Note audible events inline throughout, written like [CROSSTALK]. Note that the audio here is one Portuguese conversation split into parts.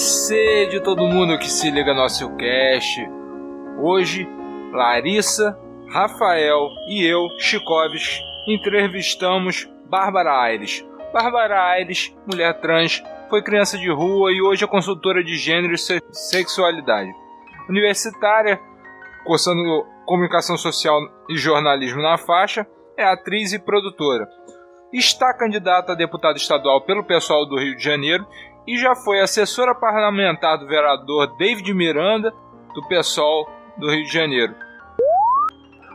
você de todo mundo que se liga no nosso cast. Hoje, Larissa, Rafael e eu, Chicoves, entrevistamos Bárbara Aires. Bárbara Aires, mulher trans, foi criança de rua e hoje é consultora de gênero e sexualidade. Universitária, cursando comunicação social e jornalismo na faixa, é atriz e produtora. Está candidata a deputada estadual pelo pessoal do Rio de Janeiro e já foi assessora parlamentar do vereador David Miranda, do PSOL do Rio de Janeiro.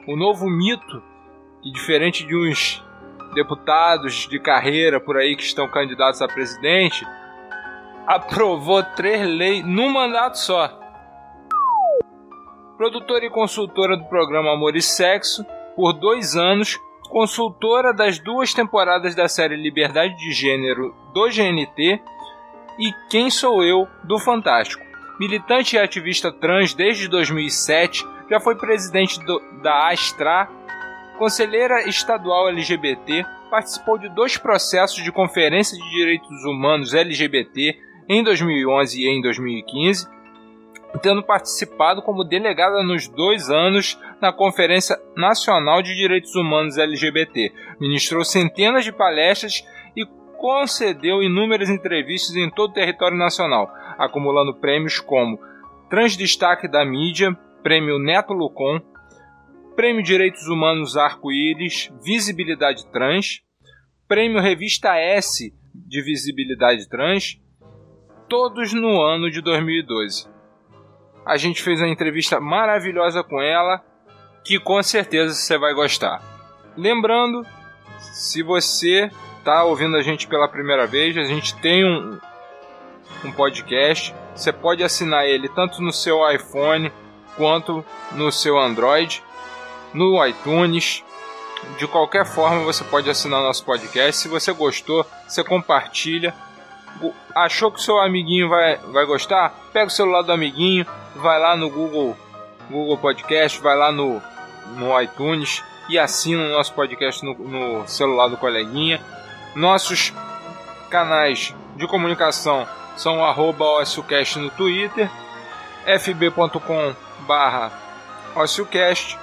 O novo mito, que diferente de uns deputados de carreira por aí que estão candidatos a presidente, aprovou três leis num mandato só. Produtora e consultora do programa Amor e Sexo por dois anos, consultora das duas temporadas da série Liberdade de Gênero do GNT e Quem Sou Eu do Fantástico. Militante e ativista trans desde 2007, já foi presidente do, da Astra, conselheira estadual LGBT, participou de dois processos de Conferência de Direitos Humanos LGBT em 2011 e em 2015, tendo participado como delegada nos dois anos na Conferência Nacional de Direitos Humanos LGBT. Ministrou centenas de palestras concedeu inúmeras entrevistas em todo o território nacional, acumulando prêmios como Transdestaque da Mídia, Prêmio Neto Lucon, Prêmio Direitos Humanos Arco-Íris, Visibilidade Trans, Prêmio Revista S de Visibilidade Trans, todos no ano de 2012. A gente fez uma entrevista maravilhosa com ela, que com certeza você vai gostar. Lembrando, se você está ouvindo a gente pela primeira vez, a gente tem um, um podcast. Você pode assinar ele tanto no seu iPhone quanto no seu Android, no iTunes. De qualquer forma, você pode assinar nosso podcast. Se você gostou, você compartilha. Achou que seu amiguinho vai, vai gostar? Pega o celular do amiguinho, vai lá no Google, Google Podcast, vai lá no, no iTunes e assina o nosso podcast no, no celular do coleguinha nossos canais de comunicação são arroba OcioCast no Twitter, fb.com barra OcioCast,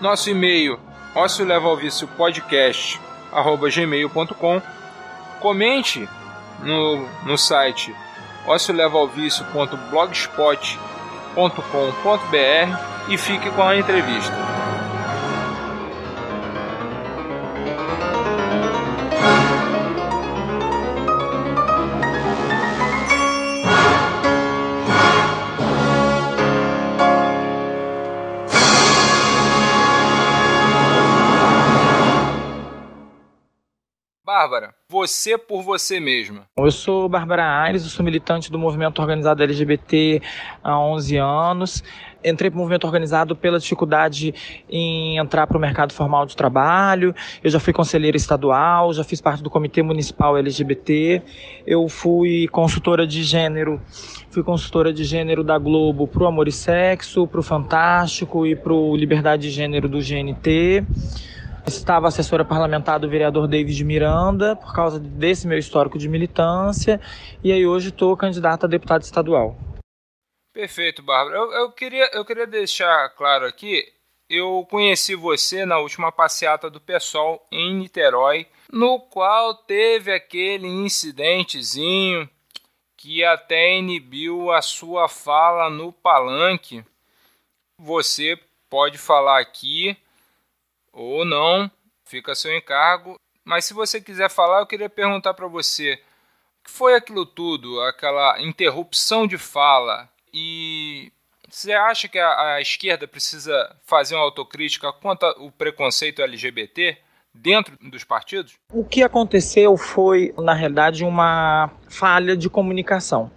nosso e-mail ociolevalvício.podcast arroba gmail.com comente no, no site ociolevalvício.blogspot.com.br e fique com a entrevista. Bárbara, você por você mesma. Eu sou Bárbara Aires, eu sou militante do movimento organizado LGBT há 11 anos. Entrei para o movimento organizado pela dificuldade em entrar para o mercado formal de trabalho. Eu já fui conselheira estadual, já fiz parte do comitê municipal LGBT. Eu fui consultora de gênero, fui consultora de gênero da Globo para o Amor e Sexo, para o Fantástico e para o Liberdade de Gênero do GNT. Estava assessora parlamentar do vereador David Miranda, por causa desse meu histórico de militância, e aí hoje estou candidata a deputado estadual. Perfeito, Bárbara. Eu, eu, queria, eu queria deixar claro aqui, eu conheci você na última passeata do PSOL em Niterói, no qual teve aquele incidentezinho que até inibiu a sua fala no palanque. Você pode falar aqui ou não, fica a seu encargo. Mas se você quiser falar, eu queria perguntar para você: o que foi aquilo tudo, aquela interrupção de fala? E você acha que a, a esquerda precisa fazer uma autocrítica quanto ao preconceito LGBT? dentro dos partidos? O que aconteceu foi, na realidade, uma falha de comunicação.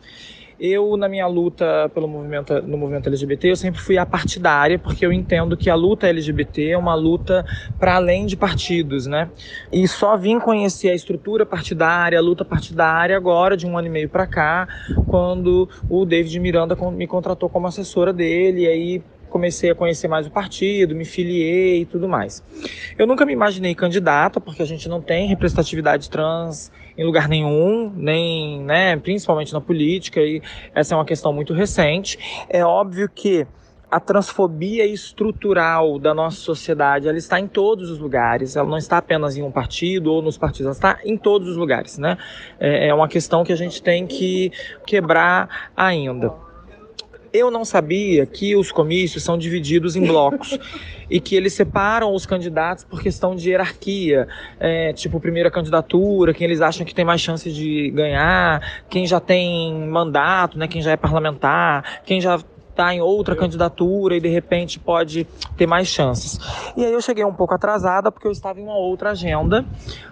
Eu, na minha luta pelo movimento, no movimento LGBT, eu sempre fui apartidária, porque eu entendo que a luta LGBT é uma luta para além de partidos, né? E só vim conhecer a estrutura partidária, a luta partidária agora, de um ano e meio para cá, quando o David Miranda me contratou como assessora dele, e aí comecei a conhecer mais o partido, me filiei e tudo mais. Eu nunca me imaginei candidata, porque a gente não tem representatividade trans em lugar nenhum, nem, né, principalmente na política, e essa é uma questão muito recente. É óbvio que a transfobia estrutural da nossa sociedade ela está em todos os lugares, ela não está apenas em um partido ou nos partidos, ela está em todos os lugares, né? É, é uma questão que a gente tem que quebrar ainda. Eu não sabia que os comícios são divididos em blocos e que eles separam os candidatos por questão de hierarquia, é, tipo primeira candidatura, quem eles acham que tem mais chance de ganhar, quem já tem mandato, né, quem já é parlamentar, quem já está em outra candidatura e de repente pode ter mais chances. E aí eu cheguei um pouco atrasada porque eu estava em uma outra agenda.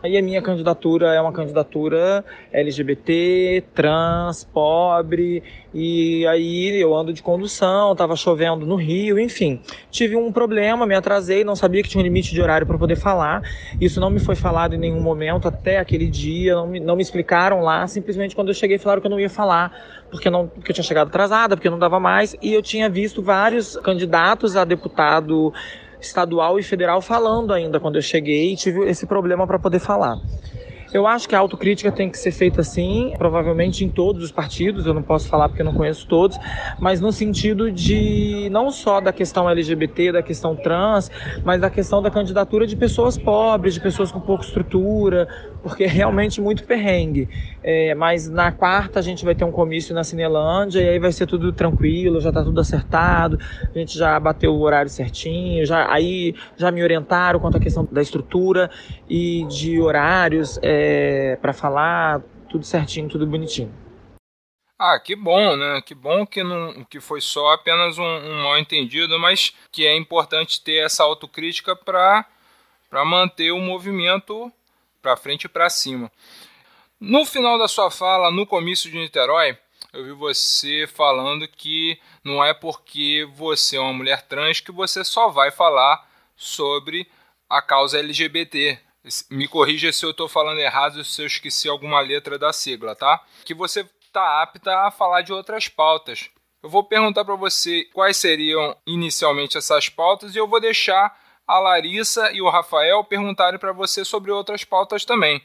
E a minha candidatura é uma candidatura LGBT, trans, pobre. E aí eu ando de condução, estava chovendo no Rio, enfim. Tive um problema, me atrasei, não sabia que tinha um limite de horário para poder falar. Isso não me foi falado em nenhum momento até aquele dia, não me, não me explicaram lá. Simplesmente quando eu cheguei falaram que eu não ia falar porque, não, porque eu tinha chegado atrasada, porque não dava mais, e eu tinha visto vários candidatos a deputado estadual e federal falando ainda quando eu cheguei e tive esse problema para poder falar. Eu acho que a autocrítica tem que ser feita assim, provavelmente em todos os partidos, eu não posso falar porque eu não conheço todos, mas no sentido de não só da questão LGBT, da questão trans, mas da questão da candidatura de pessoas pobres, de pessoas com pouca estrutura, porque é realmente muito perrengue. É, mas na quarta a gente vai ter um comício na Cinelândia e aí vai ser tudo tranquilo, já está tudo acertado, a gente já bateu o horário certinho, já, aí já me orientaram quanto à questão da estrutura e de horários. É, para falar tudo certinho, tudo bonitinho. Ah, que bom, né? Que bom que não que foi só apenas um, um mal entendido, mas que é importante ter essa autocrítica para manter o movimento para frente e para cima. No final da sua fala, no comício de Niterói, eu vi você falando que não é porque você é uma mulher trans que você só vai falar sobre a causa LGBT. Me corrija se eu estou falando errado, se eu esqueci alguma letra da sigla, tá? Que você está apta a falar de outras pautas. Eu vou perguntar para você quais seriam inicialmente essas pautas e eu vou deixar a Larissa e o Rafael perguntarem para você sobre outras pautas também.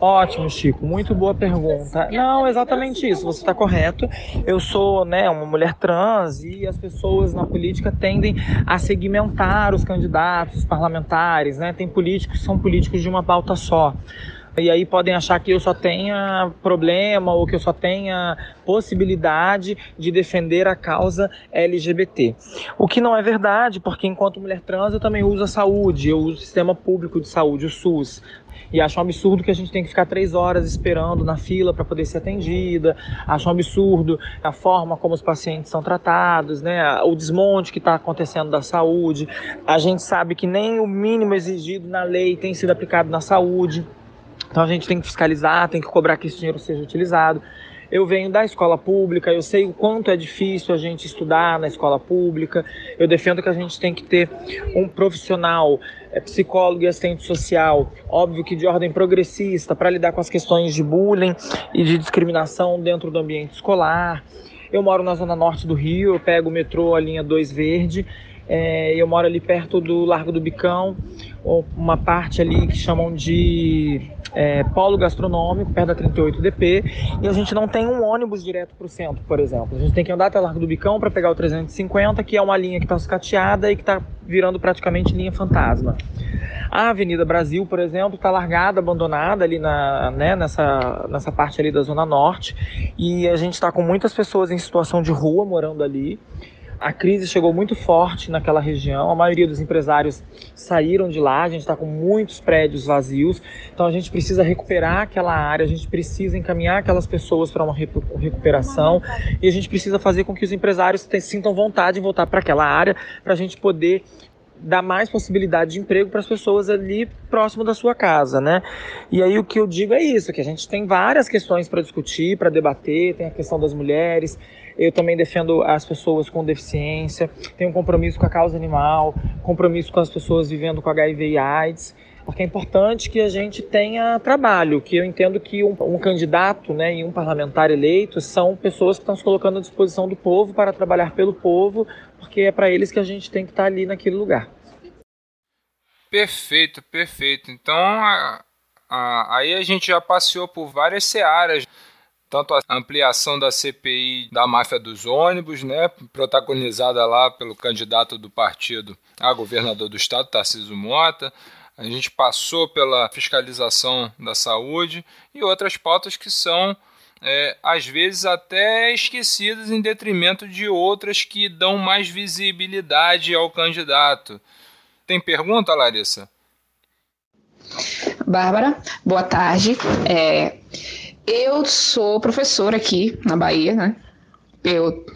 Ótimo, Chico. Muito boa pergunta. Não, exatamente isso. Você está correto. Eu sou, né, uma mulher trans e as pessoas na política tendem a segmentar os candidatos os parlamentares, né? Tem políticos que são políticos de uma pauta só. E aí podem achar que eu só tenha problema ou que eu só tenha possibilidade de defender a causa LGBT. O que não é verdade, porque enquanto mulher trans eu também uso a saúde, eu uso o sistema público de saúde, o SUS. E acho um absurdo que a gente tem que ficar três horas esperando na fila para poder ser atendida. Acho um absurdo a forma como os pacientes são tratados, né? o desmonte que está acontecendo da saúde. A gente sabe que nem o mínimo exigido na lei tem sido aplicado na saúde. Então a gente tem que fiscalizar, tem que cobrar que esse dinheiro seja utilizado. Eu venho da escola pública, eu sei o quanto é difícil a gente estudar na escola pública. Eu defendo que a gente tem que ter um profissional, é, psicólogo e assistente social, óbvio que de ordem progressista, para lidar com as questões de bullying e de discriminação dentro do ambiente escolar. Eu moro na zona norte do Rio, eu pego o metrô, a linha 2 Verde. É, eu moro ali perto do Largo do Bicão, uma parte ali que chamam de é, polo gastronômico, perto da 38DP, e a gente não tem um ônibus direto para o centro, por exemplo. A gente tem que andar até o Largo do Bicão para pegar o 350, que é uma linha que está escateada e que está virando praticamente linha fantasma. A Avenida Brasil, por exemplo, está largada, abandonada ali na, né, nessa, nessa parte ali da Zona Norte, e a gente está com muitas pessoas em situação de rua morando ali a crise chegou muito forte naquela região, a maioria dos empresários saíram de lá, a gente está com muitos prédios vazios, então a gente precisa recuperar aquela área, a gente precisa encaminhar aquelas pessoas para uma recuperação. E a gente precisa fazer com que os empresários sintam vontade em voltar para aquela área para a gente poder dar mais possibilidade de emprego para as pessoas ali próximo da sua casa, né? E aí o que eu digo é isso, que a gente tem várias questões para discutir, para debater, tem a questão das mulheres, eu também defendo as pessoas com deficiência, tenho um compromisso com a causa animal, compromisso com as pessoas vivendo com HIV e AIDS. Porque é importante que a gente tenha trabalho, que eu entendo que um, um candidato né, e um parlamentar eleito são pessoas que estão se colocando à disposição do povo para trabalhar pelo povo, porque é para eles que a gente tem que estar ali naquele lugar. Perfeito, perfeito. Então, a, a, aí a gente já passeou por várias searas tanto a ampliação da CPI da máfia dos ônibus, né, protagonizada lá pelo candidato do partido a governador do estado, Tarcísio Mota. A gente passou pela fiscalização da saúde e outras pautas que são, é, às vezes, até esquecidas em detrimento de outras que dão mais visibilidade ao candidato. Tem pergunta, Larissa? Bárbara, boa tarde. É, eu sou professora aqui na Bahia, né? Eu,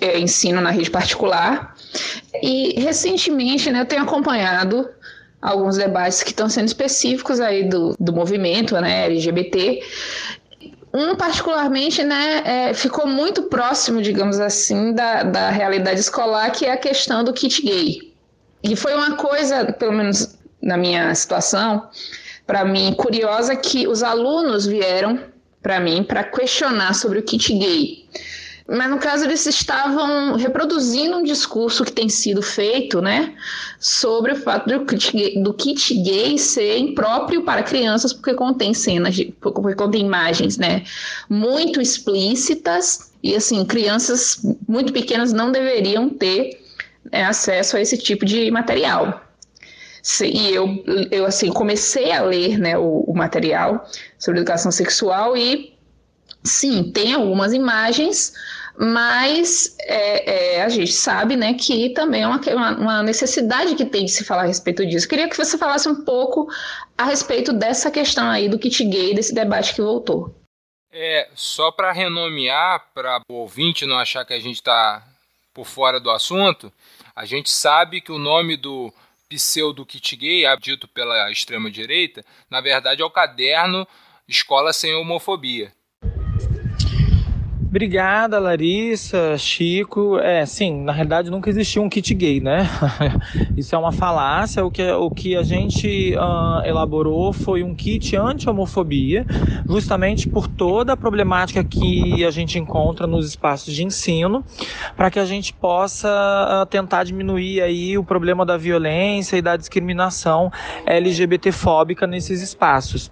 eu ensino na rede particular e recentemente né, eu tenho acompanhado alguns debates que estão sendo específicos aí do, do movimento né, LGBT. Um, particularmente, né, é, ficou muito próximo, digamos assim, da, da realidade escolar, que é a questão do kit gay. E foi uma coisa, pelo menos na minha situação, para mim, curiosa, que os alunos vieram para mim para questionar sobre o kit gay. Mas no caso eles estavam reproduzindo um discurso que tem sido feito, né, sobre o fato do kit gay, do kit gay ser impróprio para crianças porque contém cenas, de, porque contém imagens, né, muito explícitas e assim crianças muito pequenas não deveriam ter né, acesso a esse tipo de material. E eu, eu assim, comecei a ler né, o, o material sobre educação sexual e, sim, tem algumas imagens, mas é, é, a gente sabe né, que também é uma, uma, necessidade que tem de se falar a respeito disso. Queria que você falasse um pouco a respeito dessa questão aí do kit gay, desse debate que voltou. É, só para renomear, para o ouvinte não achar que a gente está por fora do assunto, a gente sabe que o nome do pseudo kit gay, dito pela extrema-direita, na verdade é o caderno Escola Sem Homofobia. Obrigada, Larissa, Chico. É, sim, na realidade nunca existiu um kit gay, né? [LAUGHS] Isso é uma falácia. O que, o que a gente uh, elaborou foi um kit anti-homofobia, justamente por toda a problemática que a gente encontra nos espaços de ensino, para que a gente possa uh, tentar diminuir aí o problema da violência e da discriminação LGBTfóbica nesses espaços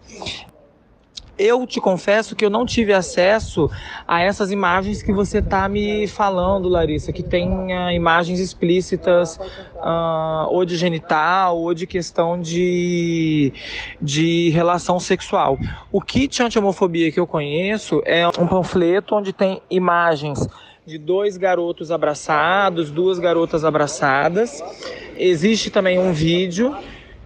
eu te confesso que eu não tive acesso a essas imagens que você está me falando, Larissa, que tem uh, imagens explícitas uh, ou de genital ou de questão de, de relação sexual. O kit anti-homofobia que eu conheço é um panfleto onde tem imagens de dois garotos abraçados, duas garotas abraçadas. Existe também um vídeo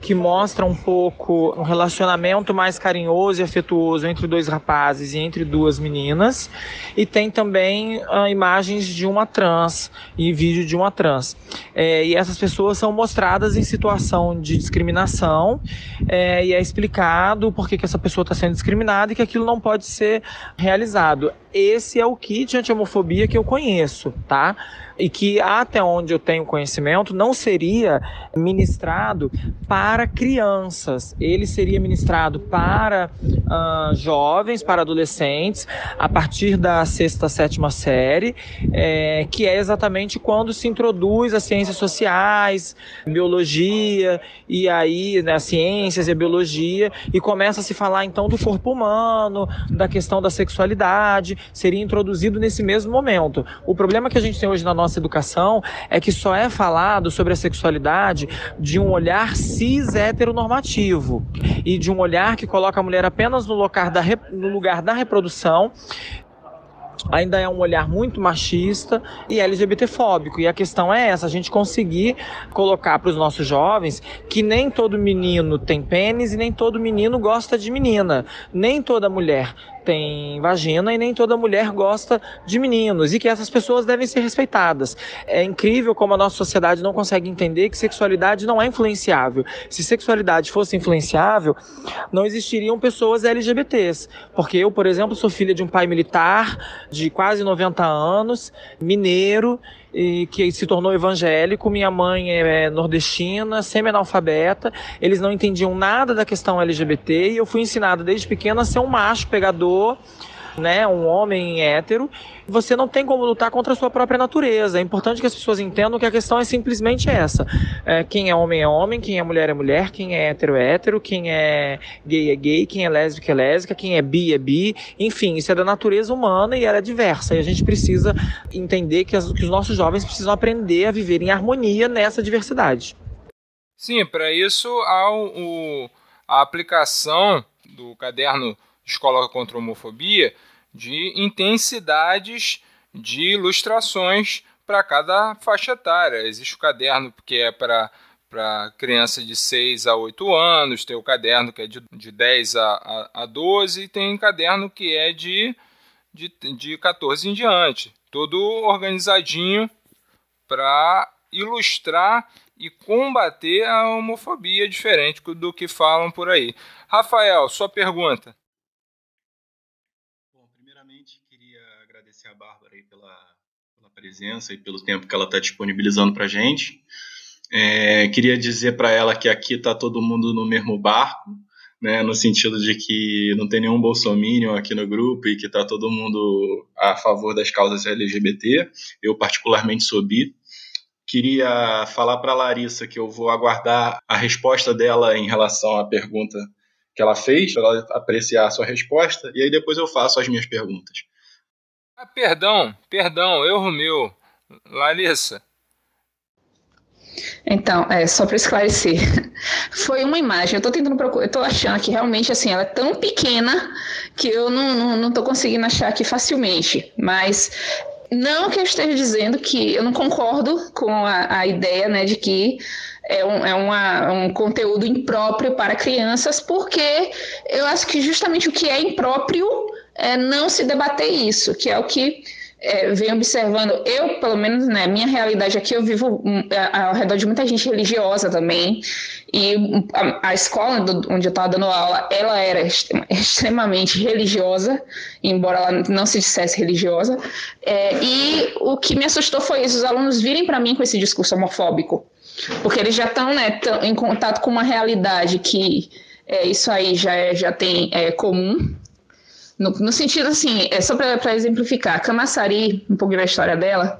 que mostra um pouco um relacionamento mais carinhoso e afetuoso entre dois rapazes e entre duas meninas. E tem também uh, imagens de uma trans e vídeo de uma trans. É, e essas pessoas são mostradas em situação de discriminação é, e é explicado por que, que essa pessoa está sendo discriminada e que aquilo não pode ser realizado. Esse é o kit anti-homofobia que eu conheço, tá? E que, até onde eu tenho conhecimento, não seria ministrado para crianças. Ele seria ministrado para uh, jovens, para adolescentes, a partir da sexta, sétima série, é, que é exatamente quando se introduz as ciências sociais, biologia, e aí né, as ciências e biologia, e começa a se falar então do corpo humano, da questão da sexualidade, seria introduzido nesse mesmo momento. O problema que a gente tem hoje na nossa nossa educação é que só é falado sobre a sexualidade de um olhar cis heteronormativo e de um olhar que coloca a mulher apenas no lugar da, no lugar da reprodução ainda é um olhar muito machista e LGBTfóbico. E a questão é essa: a gente conseguir colocar para os nossos jovens que nem todo menino tem pênis e nem todo menino gosta de menina, nem toda mulher tem vagina e nem toda mulher gosta de meninos e que essas pessoas devem ser respeitadas. É incrível como a nossa sociedade não consegue entender que sexualidade não é influenciável. Se sexualidade fosse influenciável, não existiriam pessoas LGBTs. Porque eu, por exemplo, sou filha de um pai militar de quase 90 anos, mineiro, e que se tornou evangélico. Minha mãe é nordestina, semi-analfabeta. Eles não entendiam nada da questão LGBT e eu fui ensinada desde pequena a ser um macho pegador né, um homem hétero, você não tem como lutar contra a sua própria natureza. É importante que as pessoas entendam que a questão é simplesmente essa. É, quem é homem é homem, quem é mulher é mulher, quem é hétero é hétero, quem é gay é gay, quem é lésbica é lésbica, quem é bi é bi. Enfim, isso é da natureza humana e ela é diversa. E a gente precisa entender que, as, que os nossos jovens precisam aprender a viver em harmonia nessa diversidade. Sim, para isso há o, a aplicação do caderno Escola contra a Homofobia, de intensidades de ilustrações para cada faixa etária. Existe o caderno que é para para criança de 6 a 8 anos, tem o caderno que é de, de 10 a, a, a 12 e tem um caderno que é de, de, de 14 em diante. Tudo organizadinho para ilustrar e combater a homofobia diferente do que falam por aí. Rafael, sua pergunta. agradecer a Bárbara aí pela, pela presença e pelo tempo que ela está disponibilizando para a gente. É, queria dizer para ela que aqui está todo mundo no mesmo barco, né, no sentido de que não tem nenhum bolsominion aqui no grupo e que está todo mundo a favor das causas LGBT. Eu, particularmente, sou bi. Queria falar para a Larissa que eu vou aguardar a resposta dela em relação à pergunta que ela fez, para ela apreciar a sua resposta, e aí depois eu faço as minhas perguntas. Perdão, perdão, erro meu. Larissa. Então, é, só para esclarecer, [LAUGHS] foi uma imagem. Eu estou tentando procurar, eu tô achando que realmente assim, ela é tão pequena que eu não, não, não tô conseguindo achar aqui facilmente. Mas não que eu esteja dizendo que eu não concordo com a, a ideia né, de que é, um, é uma, um conteúdo impróprio para crianças, porque eu acho que justamente o que é impróprio é não se debater isso, que é o que é, venho observando. Eu, pelo menos, né, minha realidade aqui, eu vivo hum, ao redor de muita gente religiosa também, e a, a escola onde eu estava dando aula, ela era [LAUGHS] extremamente religiosa, embora ela não se dissesse religiosa, é, e o que me assustou foi isso, os alunos virem para mim com esse discurso homofóbico, porque eles já estão né, em contato com uma realidade que é, isso aí já, é, já tem é, comum, no, no sentido assim, é só para exemplificar, Camaçari, um pouco da história dela,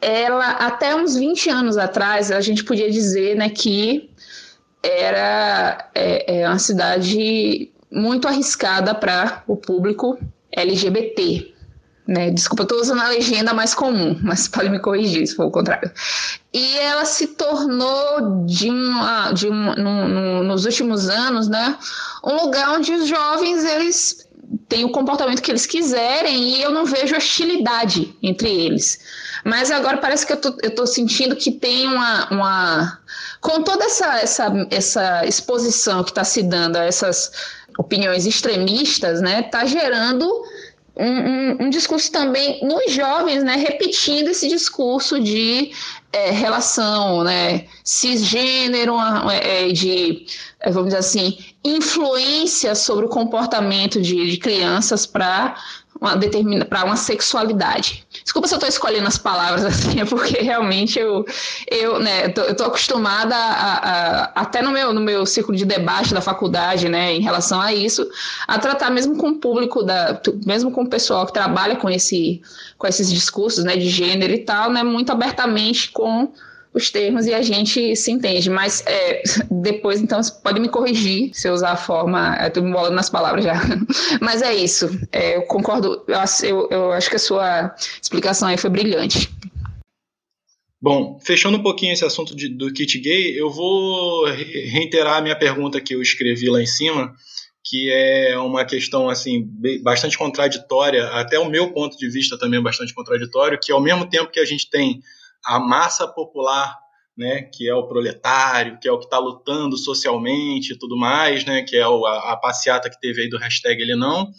ela até uns 20 anos atrás, a gente podia dizer né, que era é, é uma cidade muito arriscada para o público LGBT. Né? Desculpa, estou usando a legenda mais comum, mas pode me corrigir se for o contrário. E ela se tornou, de uma, de um, no, no, nos últimos anos, né, um lugar onde os jovens eles têm o comportamento que eles quiserem e eu não vejo hostilidade entre eles. Mas agora parece que eu tô, tô sentindo que tem uma, uma. Com toda essa, essa, essa exposição que está se dando a essas opiniões extremistas, né, está gerando um, um, um, discurso também nos jovens, né, repetindo esse discurso de é, relação né, cisgênero, é, de, é, vamos dizer assim, influência sobre o comportamento de, de crianças para uma determina uma sexualidade. Desculpa se eu estou escolhendo as palavras [LAUGHS] assim, é porque realmente eu, eu, né, tô, eu tô acostumada a, a, até no meu, no meu círculo de debate da faculdade, né, em relação a isso, a tratar mesmo com o público da, mesmo com o pessoal que trabalha com esse, com esses discursos, né, de gênero e tal, né, muito abertamente com os termos e a gente se entende. Mas é, [LAUGHS] depois, então, você pode me corrigir se eu usar a forma. Estou me bolando nas palavras já. [LAUGHS] Mas é isso. É, eu concordo. Eu, eu acho que a sua explicação aí foi brilhante. Bom, fechando um pouquinho esse assunto de, do kit gay, eu vou reiterar a minha pergunta que eu escrevi lá em cima, que é uma questão assim bastante contraditória, até o meu ponto de vista também é bastante contraditório, que ao mesmo tempo que a gente tem a massa popular, né, que é o proletário, que é o que está lutando socialmente e tudo mais, né, que é o, a, a passeata que teve aí do hashtag ele não.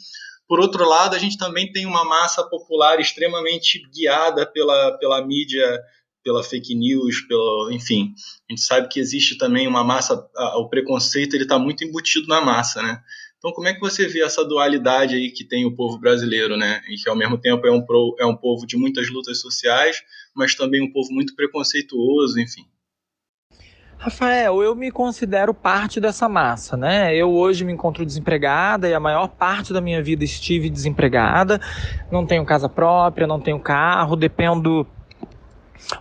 Por outro lado, a gente também tem uma massa popular extremamente guiada pela, pela mídia, pela fake news, pelo, enfim. A gente sabe que existe também uma massa, a, o preconceito ele está muito embutido na massa, né? Então, como é que você vê essa dualidade aí que tem o povo brasileiro, né? E que ao mesmo tempo é um, pro, é um povo de muitas lutas sociais, mas também um povo muito preconceituoso, enfim. Rafael, eu me considero parte dessa massa, né? Eu hoje me encontro desempregada e a maior parte da minha vida estive desempregada. Não tenho casa própria, não tenho carro, dependo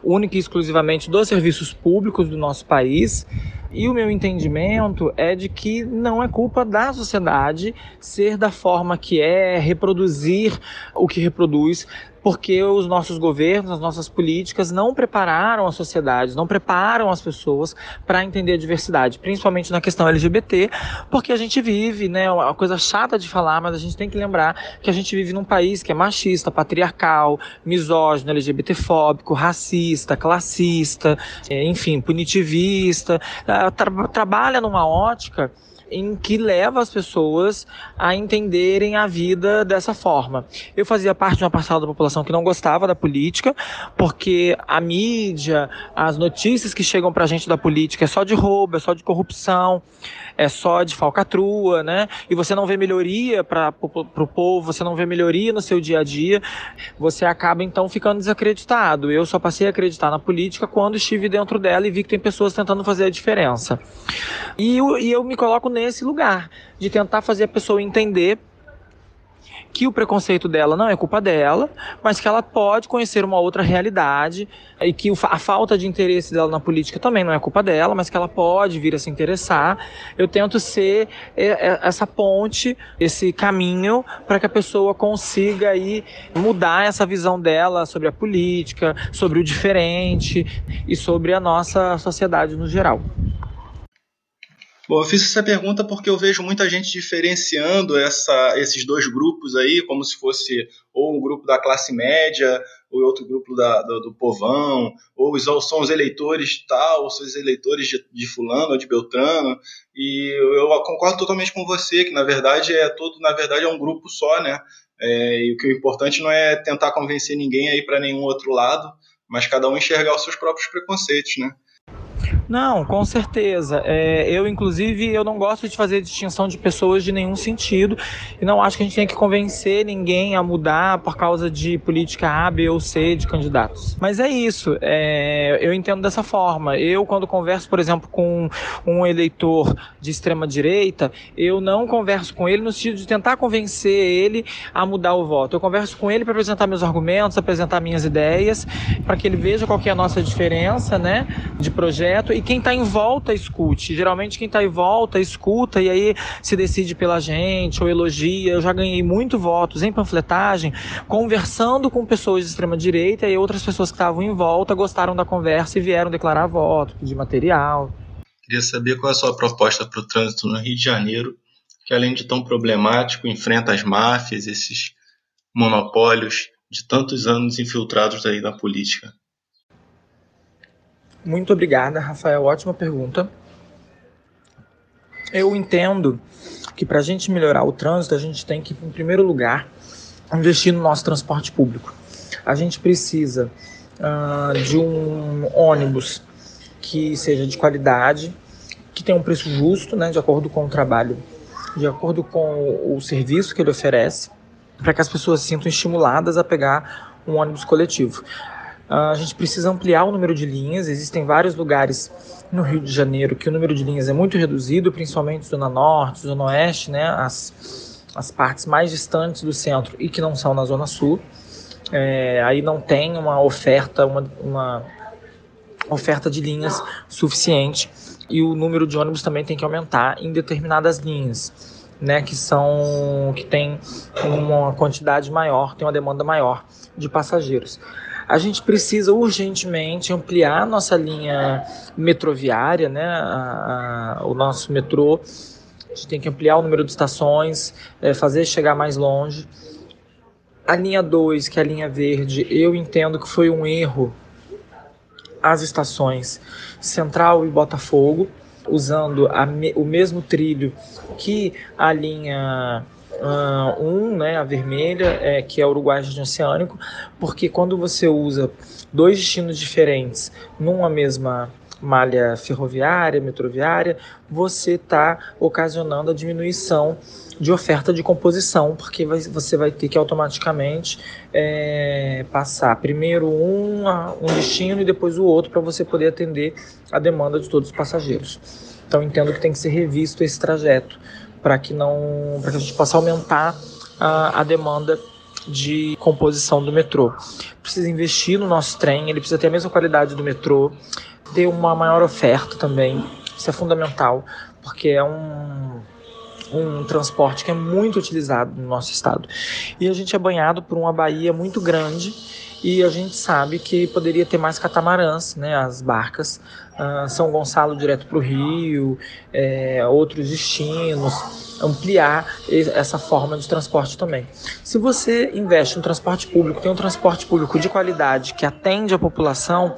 única e exclusivamente dos serviços públicos do nosso país. E o meu entendimento é de que não é culpa da sociedade ser da forma que é, reproduzir o que reproduz, porque os nossos governos, as nossas políticas não prepararam a sociedade, não preparam as pessoas para entender a diversidade, principalmente na questão LGBT, porque a gente vive, né, uma coisa chata de falar, mas a gente tem que lembrar que a gente vive num país que é machista, patriarcal, misógino, LGBTfóbico, racista, classista, é, enfim, punitivista, tra trabalha numa ótica em que leva as pessoas a entenderem a vida dessa forma. Eu fazia parte de uma parcela da população que não gostava da política, porque a mídia, as notícias que chegam pra gente da política é só de roubo, é só de corrupção, é só de falcatrua, né? E você não vê melhoria para o povo, você não vê melhoria no seu dia a dia, você acaba então ficando desacreditado. Eu só passei a acreditar na política quando estive dentro dela e vi que tem pessoas tentando fazer a diferença. E eu, e eu me coloco nesse lugar, de tentar fazer a pessoa entender que o preconceito dela não é culpa dela, mas que ela pode conhecer uma outra realidade e que a falta de interesse dela na política também não é culpa dela, mas que ela pode vir a se interessar. Eu tento ser é, é, essa ponte, esse caminho para que a pessoa consiga aí mudar essa visão dela sobre a política, sobre o diferente e sobre a nossa sociedade no geral. Bom, eu fiz essa pergunta porque eu vejo muita gente diferenciando essa, esses dois grupos aí, como se fosse ou um grupo da classe média, ou outro grupo da, do, do povão, ou são os eleitores tal, ou são os eleitores de, de fulano ou de Beltrano. E eu concordo totalmente com você, que na verdade é todo, na verdade é um grupo só, né? É, e o que é importante não é tentar convencer ninguém aí para nenhum outro lado, mas cada um enxergar os seus próprios preconceitos, né? Não, com certeza. É, eu, inclusive, eu não gosto de fazer distinção de pessoas de nenhum sentido e não acho que a gente tem que convencer ninguém a mudar por causa de política A, B ou C de candidatos. Mas é isso. É, eu entendo dessa forma. Eu, quando converso, por exemplo, com um eleitor de extrema direita, eu não converso com ele no sentido de tentar convencer ele a mudar o voto. Eu converso com ele para apresentar meus argumentos, apresentar minhas ideias, para que ele veja qual é a nossa diferença, né, de projeto e quem está em volta escute. Geralmente quem está em volta escuta e aí se decide pela gente ou elogia. Eu já ganhei muito votos em panfletagem, conversando com pessoas de extrema direita e outras pessoas que estavam em volta gostaram da conversa e vieram declarar voto, pedir material. Queria saber qual é a sua proposta para o trânsito no Rio de Janeiro, que além de tão problemático, enfrenta as máfias, esses monopólios de tantos anos infiltrados aí na política. Muito obrigada, Rafael. Ótima pergunta. Eu entendo que para a gente melhorar o trânsito, a gente tem que, em primeiro lugar, investir no nosso transporte público. A gente precisa uh, de um ônibus que seja de qualidade, que tenha um preço justo, né, de acordo com o trabalho, de acordo com o serviço que ele oferece, para que as pessoas se sintam estimuladas a pegar um ônibus coletivo. Ah, a gente precisa ampliar o número de linhas. Existem vários lugares no Rio de Janeiro que o número de linhas é muito reduzido, principalmente zona norte, zona oeste, né? As, as partes mais distantes do centro e que não são na zona sul. É, aí não tem uma oferta, uma, uma oferta de linhas suficiente e o número de ônibus também tem que aumentar em determinadas linhas. Né, que são que tem uma quantidade maior, tem uma demanda maior de passageiros a gente precisa urgentemente ampliar nossa linha metroviária, né? A, a, o nosso metrô. A gente tem que ampliar o número de estações, é, fazer chegar mais longe. A linha 2, que é a linha verde, eu entendo que foi um erro as estações Central e Botafogo, usando me, o mesmo trilho que a linha uh, um, né, a vermelha, é, que é Uruguai Jardim Oceânico, porque quando você usa dois destinos diferentes numa mesma malha ferroviária, metroviária, você está ocasionando a diminuição de oferta de composição, porque vai, você vai ter que automaticamente é, passar primeiro um, um destino e depois o outro para você poder atender a demanda de todos os passageiros. Então entendo que tem que ser revisto esse trajeto para que não, para que a gente possa aumentar a, a demanda de composição do metrô. Precisa investir no nosso trem, ele precisa ter a mesma qualidade do metrô, ter uma maior oferta também. Isso é fundamental, porque é um, um transporte que é muito utilizado no nosso estado. E a gente é banhado por uma baía muito grande e a gente sabe que poderia ter mais catamarãs, né, as barcas, uh, São Gonçalo direto para o Rio, é, outros destinos, ampliar essa forma de transporte também. Se você investe no transporte público, tem um transporte público de qualidade que atende a população,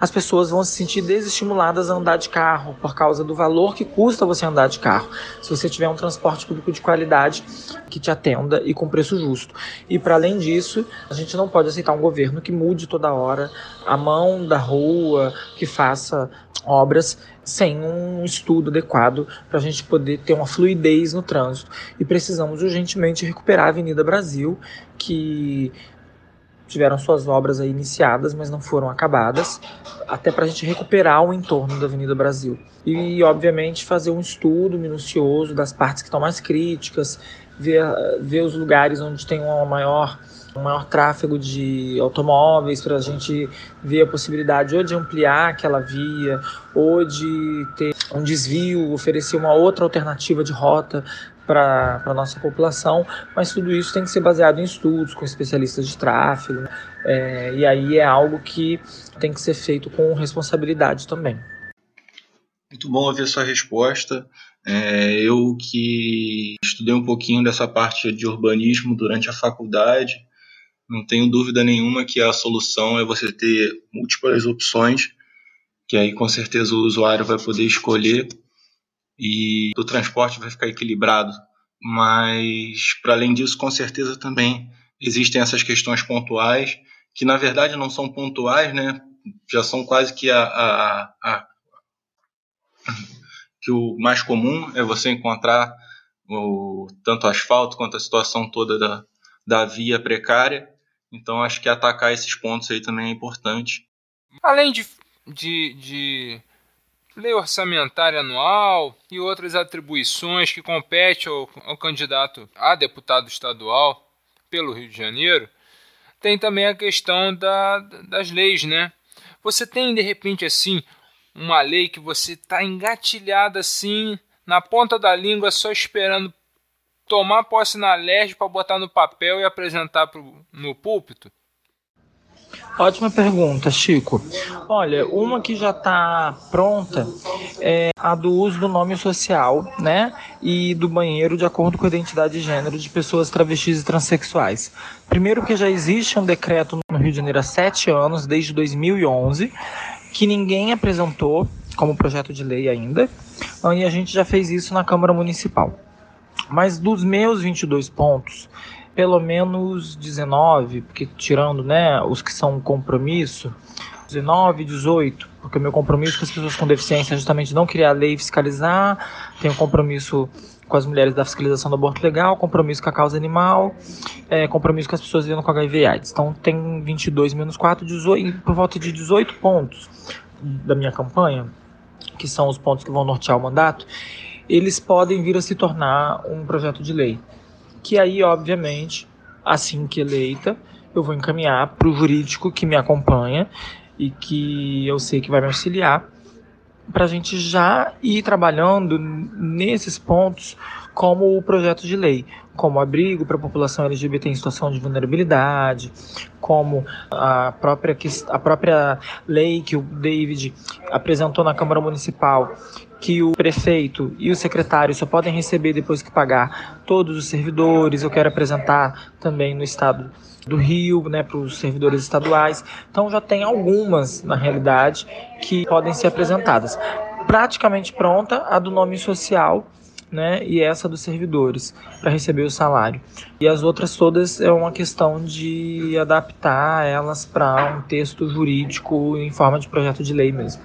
as pessoas vão se sentir desestimuladas a andar de carro por causa do valor que custa você andar de carro. Se você tiver um transporte público de qualidade que te atenda e com preço justo. E para além disso, a gente não pode aceitar um governo que mude toda hora a mão da rua, que faça obras sem um estudo adequado para a gente poder ter uma fluidez no trânsito. E precisamos urgentemente recuperar a Avenida Brasil, que tiveram suas obras aí iniciadas, mas não foram acabadas, até para a gente recuperar o entorno da Avenida Brasil. E, obviamente, fazer um estudo minucioso das partes que estão mais críticas, ver, ver os lugares onde tem uma maior um maior tráfego de automóveis, para a gente ver a possibilidade ou de ampliar aquela via, ou de ter um desvio, oferecer uma outra alternativa de rota para a nossa população, mas tudo isso tem que ser baseado em estudos com especialistas de tráfego, né? é, e aí é algo que tem que ser feito com responsabilidade também. Muito bom ouvir a sua resposta. É, eu que estudei um pouquinho dessa parte de urbanismo durante a faculdade, não tenho dúvida nenhuma que a solução é você ter múltiplas opções, que aí com certeza o usuário vai poder escolher e o transporte vai ficar equilibrado. Mas, para além disso, com certeza também existem essas questões pontuais, que na verdade não são pontuais, né? já são quase que a, a, a que o mais comum é você encontrar o, tanto o asfalto quanto a situação toda da, da via precária então acho que atacar esses pontos aí também é importante. Além de, de, de lei orçamentária anual e outras atribuições que compete ao, ao candidato a deputado estadual pelo Rio de Janeiro, tem também a questão da, das leis, né? Você tem de repente assim uma lei que você está engatilhada assim na ponta da língua só esperando tomar posse na LERJ para botar no papel e apresentar pro, no púlpito? Ótima pergunta, Chico. Olha, uma que já está pronta é a do uso do nome social, né? E do banheiro de acordo com a identidade de gênero de pessoas travestis e transexuais. Primeiro, porque já existe um decreto no Rio de Janeiro há sete anos, desde 2011, que ninguém apresentou como projeto de lei ainda, e a gente já fez isso na Câmara Municipal. Mas dos meus 22 pontos, pelo menos 19, porque tirando né, os que são compromisso, 19, 18, porque o meu compromisso com as pessoas com deficiência é justamente não criar lei e fiscalizar, tenho compromisso com as mulheres da fiscalização do aborto legal, compromisso com a causa animal, é, compromisso com as pessoas vivendo com HIV AIDS. Então tem 22 menos 4, 18, por volta de 18 pontos da minha campanha, que são os pontos que vão nortear o mandato, eles podem vir a se tornar um projeto de lei. Que aí, obviamente, assim que eleita, eu vou encaminhar para o jurídico que me acompanha e que eu sei que vai me auxiliar para a gente já ir trabalhando nesses pontos como o projeto de lei, como abrigo para a população LGBT em situação de vulnerabilidade, como a própria, a própria lei que o David apresentou na Câmara Municipal, que o prefeito e o secretário só podem receber depois que pagar todos os servidores. Eu quero apresentar também no estado do Rio, né, para os servidores estaduais. Então já tem algumas, na realidade, que podem ser apresentadas. Praticamente pronta a do nome social, né, e essa dos servidores para receber o salário. E as outras todas é uma questão de adaptar elas para um texto jurídico em forma de projeto de lei mesmo.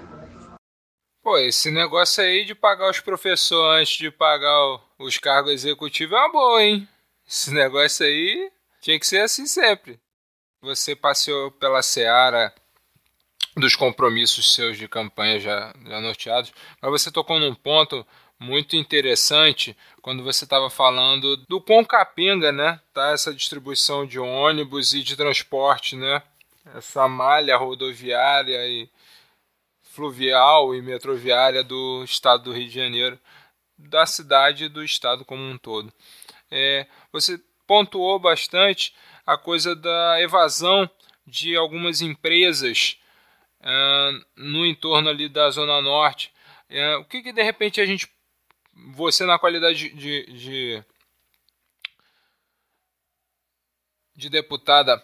Pô, esse negócio aí de pagar os professores antes de pagar os cargos executivos é uma boa, hein? Esse negócio aí tinha que ser assim sempre. Você passeou pela seara dos compromissos seus de campanha já, já mas você tocou num ponto muito interessante quando você estava falando do quão capenga, né, tá essa distribuição de ônibus e de transporte, né, essa malha rodoviária e fluvial e metroviária do estado do Rio de Janeiro, da cidade e do estado como um todo. É, você pontuou bastante a coisa da evasão de algumas empresas uh, no entorno ali da Zona Norte. Uh, o que, que de repente a gente você na qualidade de, de, de deputada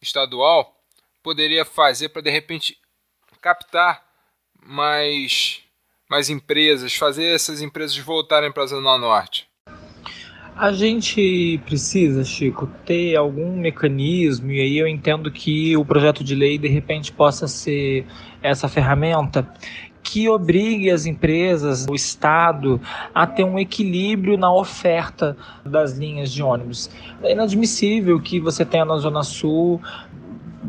estadual poderia fazer para de repente captar mais, mais empresas, fazer essas empresas voltarem para a Zona Norte? A gente precisa, Chico, ter algum mecanismo, e aí eu entendo que o projeto de lei de repente possa ser essa ferramenta que obrigue as empresas, o Estado, a ter um equilíbrio na oferta das linhas de ônibus. É inadmissível que você tenha na Zona Sul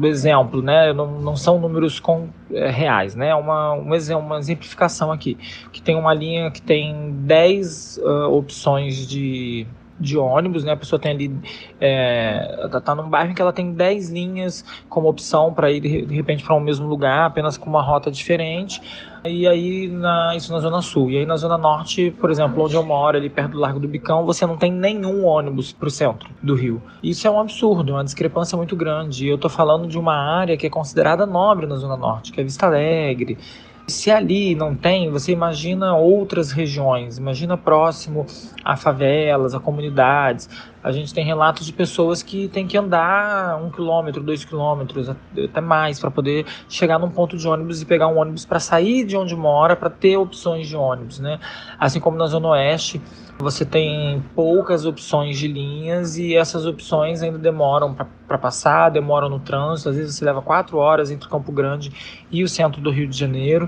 exemplo, né? Não, não são números com, é, reais, né? Uma, uma, uma exemplificação aqui, que tem uma linha que tem 10 uh, opções de de ônibus, né? A pessoa tem ali. É, tá, tá num bairro em que ela tem 10 linhas como opção para ir de repente para o um mesmo lugar, apenas com uma rota diferente. E aí, na, isso na Zona Sul. E aí na Zona Norte, por exemplo, onde eu moro, ali perto do Largo do Bicão, você não tem nenhum ônibus para o centro do Rio. Isso é um absurdo, uma discrepância muito grande. Eu tô falando de uma área que é considerada nobre na Zona Norte, que é Vista Alegre, se ali não tem, você imagina outras regiões, imagina próximo a favelas, a comunidades. A gente tem relatos de pessoas que têm que andar um quilômetro, dois quilômetros, até mais, para poder chegar num ponto de ônibus e pegar um ônibus para sair de onde mora, para ter opções de ônibus, né? Assim como na Zona Oeste, você tem poucas opções de linhas e essas opções ainda demoram para passar, demoram no trânsito. Às vezes você leva quatro horas entre Campo Grande e o centro do Rio de Janeiro.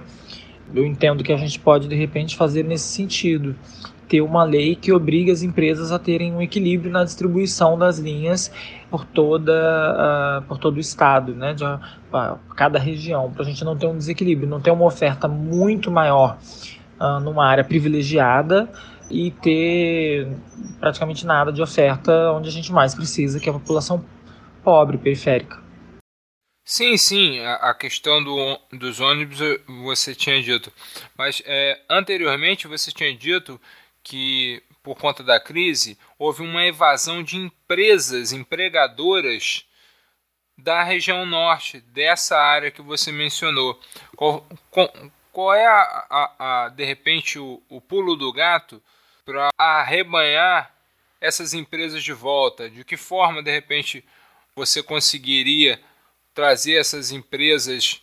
Eu entendo que a gente pode de repente fazer nesse sentido, ter uma lei que obrigue as empresas a terem um equilíbrio na distribuição das linhas por toda uh, por todo o estado, né, de uh, cada região, para a gente não ter um desequilíbrio, não ter uma oferta muito maior uh, numa área privilegiada e ter praticamente nada de oferta onde a gente mais precisa, que é a população pobre, periférica. Sim, sim, a, questão do, dos ônibus você tinha dito. Mas é, anteriormente você tinha dito que, por conta da crise, houve uma evasão de empresas empregadoras da região norte, dessa área que você mencionou. Qual, qual, qual é, a, a, a, de repente, o, o pulo do gato para arrebanhar essas empresas de volta? De que forma, de repente, você conseguiria trazer essas empresas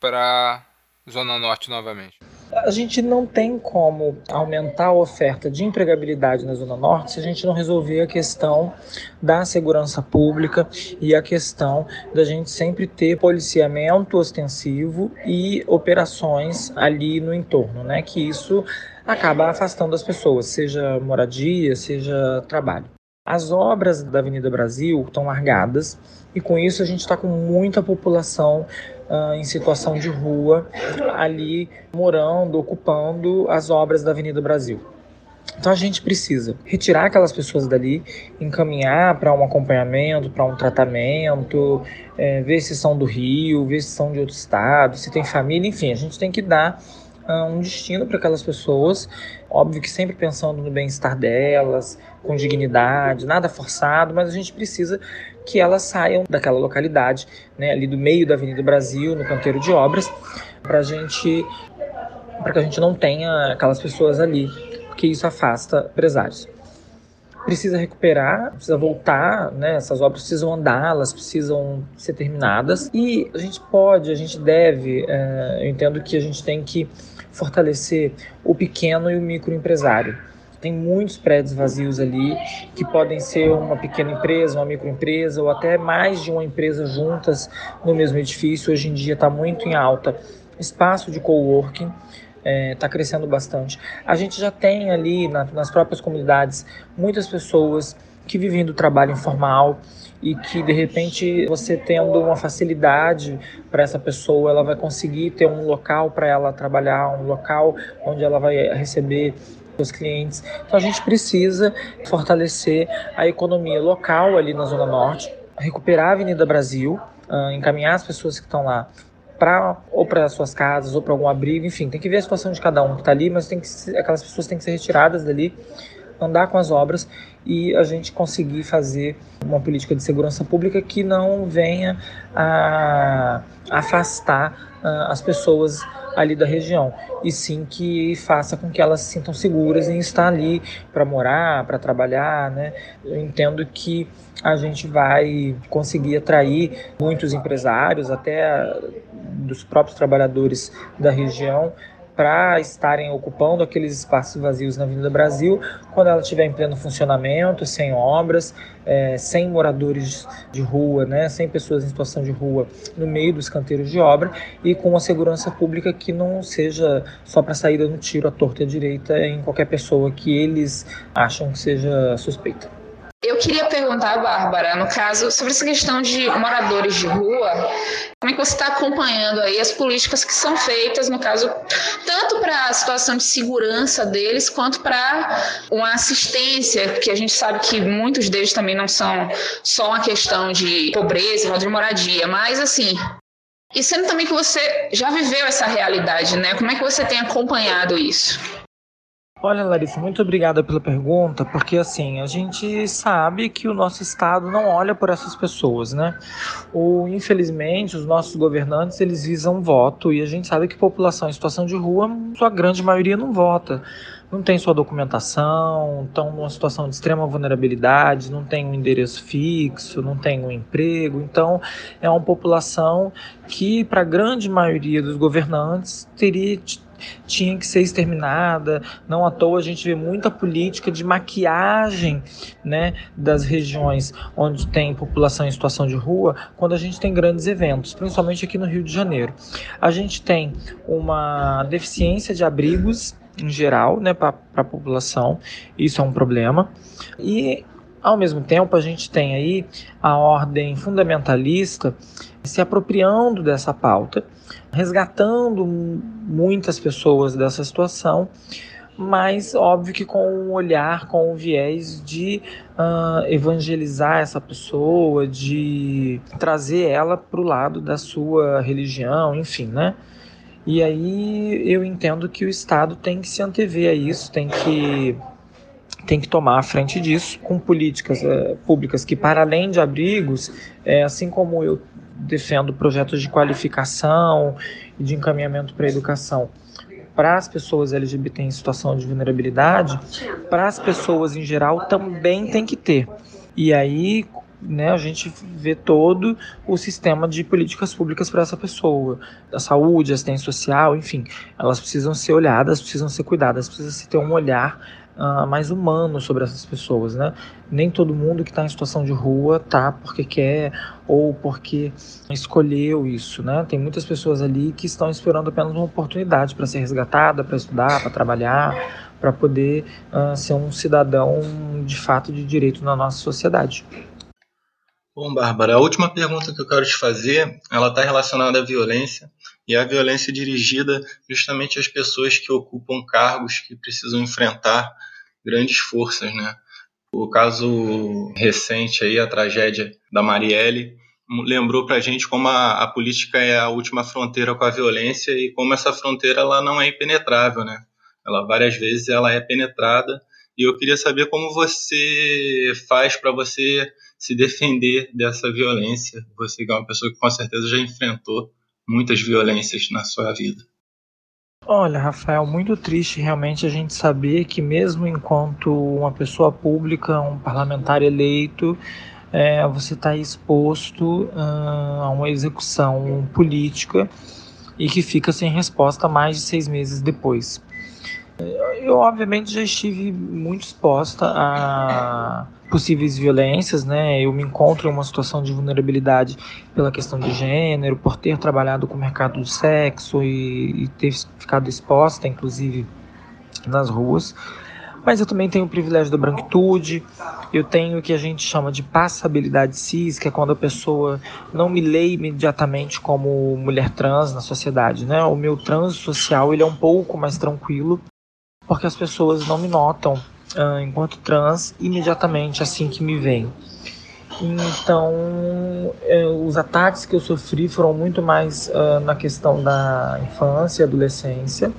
para a Zona Norte novamente? A gente não tem como aumentar a oferta de empregabilidade na Zona Norte se a gente não resolver a questão da segurança pública e a questão da gente sempre ter policiamento ostensivo e operações ali no entorno, né? Que isso acaba afastando as pessoas, seja moradia, seja trabalho. As obras da Avenida Brasil estão largadas e com isso a gente está com muita população uh, em situação de rua ali morando, ocupando as obras da Avenida Brasil. Então a gente precisa retirar aquelas pessoas dali, encaminhar para um acompanhamento, para um tratamento, é, ver se são do Rio, ver se são de outro estado, se tem família, enfim, a gente tem que dar uh, um destino para aquelas pessoas, óbvio que sempre pensando no bem-estar delas, com dignidade, nada forçado, mas a gente precisa que elas saiam daquela localidade, né, ali do meio da Avenida Brasil, no canteiro de obras, para gente, para que a gente não tenha aquelas pessoas ali, porque isso afasta empresários. Precisa recuperar, precisa voltar, né? Essas obras precisam andar, elas precisam ser terminadas e a gente pode, a gente deve, é, eu entendo que a gente tem que fortalecer o pequeno e o microempresário tem muitos prédios vazios ali que podem ser uma pequena empresa, uma microempresa ou até mais de uma empresa juntas no mesmo edifício. Hoje em dia está muito em alta espaço de coworking. está é, tá crescendo bastante. A gente já tem ali na, nas próprias comunidades muitas pessoas que vivem do trabalho informal e que de repente você tendo uma facilidade para essa pessoa, ela vai conseguir ter um local para ela trabalhar, um local onde ela vai receber os clientes. Então a gente precisa fortalecer a economia local ali na Zona Norte, recuperar a Avenida Brasil, uh, encaminhar as pessoas que estão lá para ou para suas casas ou para algum abrigo, enfim, tem que ver a situação de cada um que está ali, mas tem que aquelas pessoas têm que ser retiradas dali, andar com as obras e a gente conseguir fazer uma política de segurança pública que não venha a afastar uh, as pessoas ali da região, e sim que faça com que elas se sintam seguras em estar ali para morar, para trabalhar, né? Eu entendo que a gente vai conseguir atrair muitos empresários, até dos próprios trabalhadores da região, para estarem ocupando aqueles espaços vazios na Avenida Brasil quando ela estiver em pleno funcionamento, sem obras, é, sem moradores de rua, né, sem pessoas em situação de rua no meio dos canteiros de obra e com uma segurança pública que não seja só para saída no tiro à torta e à direita em qualquer pessoa que eles acham que seja suspeita. Eu queria perguntar, Bárbara, no caso, sobre essa questão de moradores de rua, como é que você está acompanhando aí as políticas que são feitas, no caso, tanto para a situação de segurança deles, quanto para uma assistência, que a gente sabe que muitos deles também não são só uma questão de pobreza, de moradia, mas assim, e sendo também que você já viveu essa realidade, né? Como é que você tem acompanhado isso? Olha, Larissa, muito obrigada pela pergunta, porque assim, a gente sabe que o nosso Estado não olha por essas pessoas, né? Ou, infelizmente, os nossos governantes, eles visam voto, e a gente sabe que população em situação de rua, sua grande maioria não vota. Não tem sua documentação, estão numa situação de extrema vulnerabilidade, não tem um endereço fixo, não tem um emprego. Então, é uma população que, para a grande maioria dos governantes, teria tinha que ser exterminada. Não à toa a gente vê muita política de maquiagem né, das regiões onde tem população em situação de rua, quando a gente tem grandes eventos, principalmente aqui no Rio de Janeiro. A gente tem uma deficiência de abrigos em geral né, para a população, isso é um problema. E ao mesmo tempo, a gente tem aí a ordem fundamentalista se apropriando dessa pauta, resgatando muitas pessoas dessa situação, mas óbvio que com um olhar, com um viés de uh, evangelizar essa pessoa, de trazer ela para o lado da sua religião, enfim, né? E aí eu entendo que o Estado tem que se antever a isso, tem que tem que tomar a frente disso com políticas é, públicas que, para além de abrigos, é, assim como eu defendo projetos de qualificação e de encaminhamento para a educação para as pessoas LGBT em situação de vulnerabilidade, para as pessoas em geral também tem que ter. E aí né, a gente vê todo o sistema de políticas públicas para essa pessoa. A saúde, a assistência social, enfim, elas precisam ser olhadas, precisam ser cuidadas, precisa se ter um olhar uh, mais humano sobre essas pessoas, né? Nem todo mundo que está em situação de rua tá porque quer ou porque escolheu isso, né? Tem muitas pessoas ali que estão esperando apenas uma oportunidade para ser resgatada, para estudar, para trabalhar, para poder uh, ser um cidadão de fato de direito na nossa sociedade. Bom, Bárbara, a última pergunta que eu quero te fazer, ela está relacionada à violência e a violência dirigida justamente às pessoas que ocupam cargos que precisam enfrentar grandes forças, né? O caso recente aí, a tragédia da Marielle, lembrou para a gente como a, a, política é a última fronteira com a violência e como essa fronteira ela não é impenetrável, né? Ela várias vezes ela é penetrada e eu queria saber como você faz para você se defender dessa violência. Você é uma pessoa que com certeza já enfrentou muitas violências na sua vida. Olha, Rafael, muito triste realmente a gente saber que mesmo enquanto uma pessoa pública, um parlamentar eleito, é, você está exposto uh, a uma execução política e que fica sem resposta mais de seis meses depois. Eu, obviamente, já estive muito exposta a possíveis violências, né? Eu me encontro em uma situação de vulnerabilidade pela questão de gênero, por ter trabalhado com o mercado do sexo e, e ter ficado exposta, inclusive, nas ruas. Mas eu também tenho o privilégio da branquitude, eu tenho o que a gente chama de passabilidade cis, que é quando a pessoa não me lê imediatamente como mulher trans na sociedade, né? O meu trans social ele é um pouco mais tranquilo, porque as pessoas não me notam uh, enquanto trans imediatamente assim que me veem. Então, eh, os ataques que eu sofri foram muito mais uh, na questão da infância e adolescência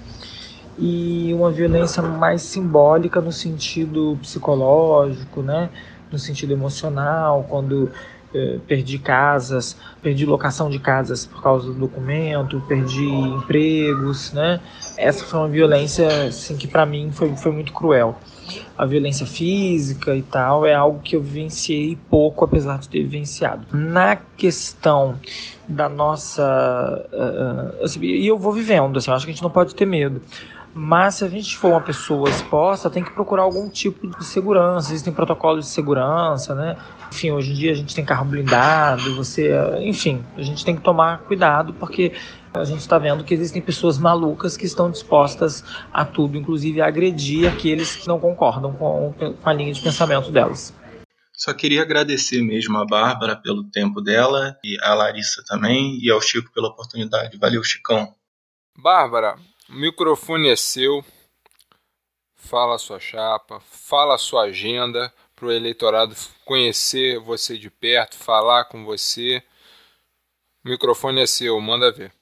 e uma violência mais simbólica no sentido psicológico, né? no sentido emocional, quando eh, perdi casas, perdi locação de casas por causa do documento, perdi empregos, né? Essa foi uma violência assim, que para mim foi, foi muito cruel. A violência física e tal é algo que eu vivenciei pouco, apesar de ter vivenciado. Na questão da nossa. Uh, assim, e eu vou vivendo, assim, acho que a gente não pode ter medo. Mas se a gente for uma pessoa exposta, tem que procurar algum tipo de segurança. Existem protocolos de segurança, né? Enfim, hoje em dia a gente tem carro blindado, você, enfim, a gente tem que tomar cuidado porque a gente está vendo que existem pessoas malucas que estão dispostas a tudo, inclusive a agredir aqueles que não concordam com, a linha de pensamento delas. Só queria agradecer mesmo a Bárbara pelo tempo dela e a Larissa também e ao Chico pela oportunidade. Valeu, Chicão. Bárbara, o microfone é seu. Fala a sua chapa, fala a sua agenda para o eleitorado conhecer você de perto, falar com você. O microfone é seu, manda ver.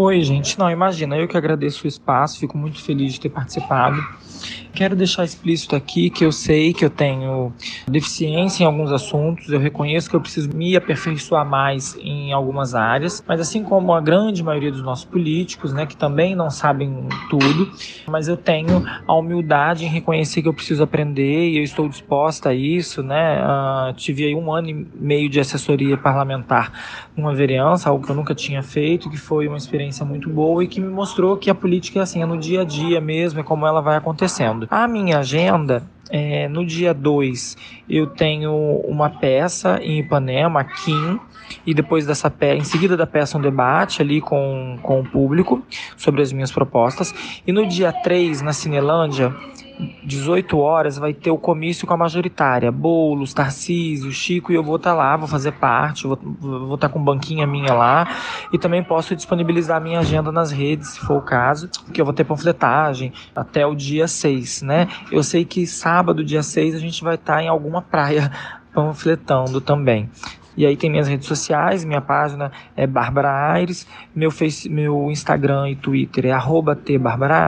Oi, gente. Não, imagina, eu que agradeço o espaço, fico muito feliz de ter participado. Quero deixar explícito aqui que eu sei que eu tenho deficiência em alguns assuntos, eu reconheço que eu preciso me aperfeiçoar mais em algumas áreas, mas assim como a grande maioria dos nossos políticos, né, que também não sabem tudo, mas eu tenho a humildade em reconhecer que eu preciso aprender e eu estou disposta a isso, né? Uh, tive aí um ano e meio de assessoria parlamentar numa vereança, algo que eu nunca tinha feito, que foi uma experiência muito boa e que me mostrou que a política assim, é no dia a dia mesmo, é como ela vai acontecendo. A minha agenda é, no dia 2 eu tenho uma peça em Ipanema, Kim, e depois dessa peça, em seguida da peça um debate ali com, com o público sobre as minhas propostas. E no dia 3, na Cinelândia, 18 horas vai ter o comício com a majoritária. Boulos, Tarcísio, Chico e eu vou estar tá lá, vou fazer parte, vou, estar tá com banquinha minha lá e também posso disponibilizar minha agenda nas redes, se for o caso, que eu vou ter panfletagem até o dia 6, né? Eu sei que sábado, dia 6, a gente vai estar tá em alguma praia panfletando também. E aí tem minhas redes sociais, minha página é Bárbara Aires, meu, face, meu Instagram e Twitter é arroba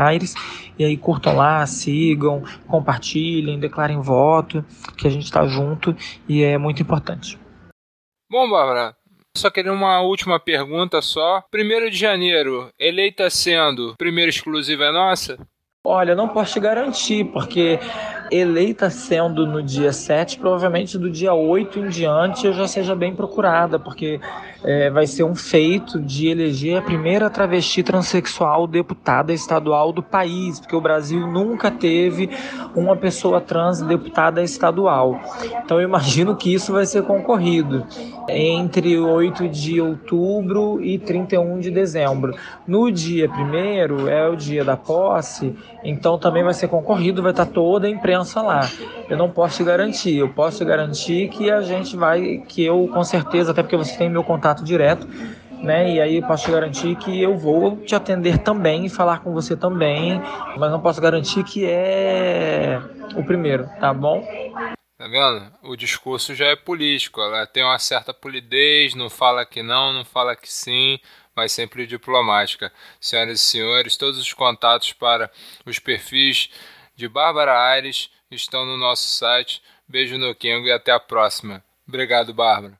Aires. E aí curtam lá, sigam, compartilhem, declarem voto, que a gente está junto e é muito importante. Bom, Bárbara, só queria uma última pergunta só. Primeiro de janeiro, eleita sendo, primeira exclusiva é nossa? Olha, não posso te garantir, porque eleita sendo no dia 7, provavelmente do dia 8 em diante eu já seja bem procurada, porque é, vai ser um feito de eleger a primeira travesti transexual deputada estadual do país, porque o Brasil nunca teve uma pessoa trans deputada estadual. Então eu imagino que isso vai ser concorrido entre 8 de outubro e 31 de dezembro. No dia 1 é o dia da posse então também vai ser concorrido, vai estar toda a imprensa lá. Eu não posso te garantir, eu posso te garantir que a gente vai, que eu com certeza, até porque você tem meu contato direto, né? E aí eu posso te garantir que eu vou te atender também falar com você também, mas não posso garantir que é o primeiro, tá bom? Tá vendo? O discurso já é político, ela tem uma certa polidez, não fala que não, não fala que sim, mas sempre diplomática. Senhoras e senhores, todos os contatos para os perfis de Bárbara Aires estão no nosso site. Beijo no Kengo e até a próxima. Obrigado, Bárbara.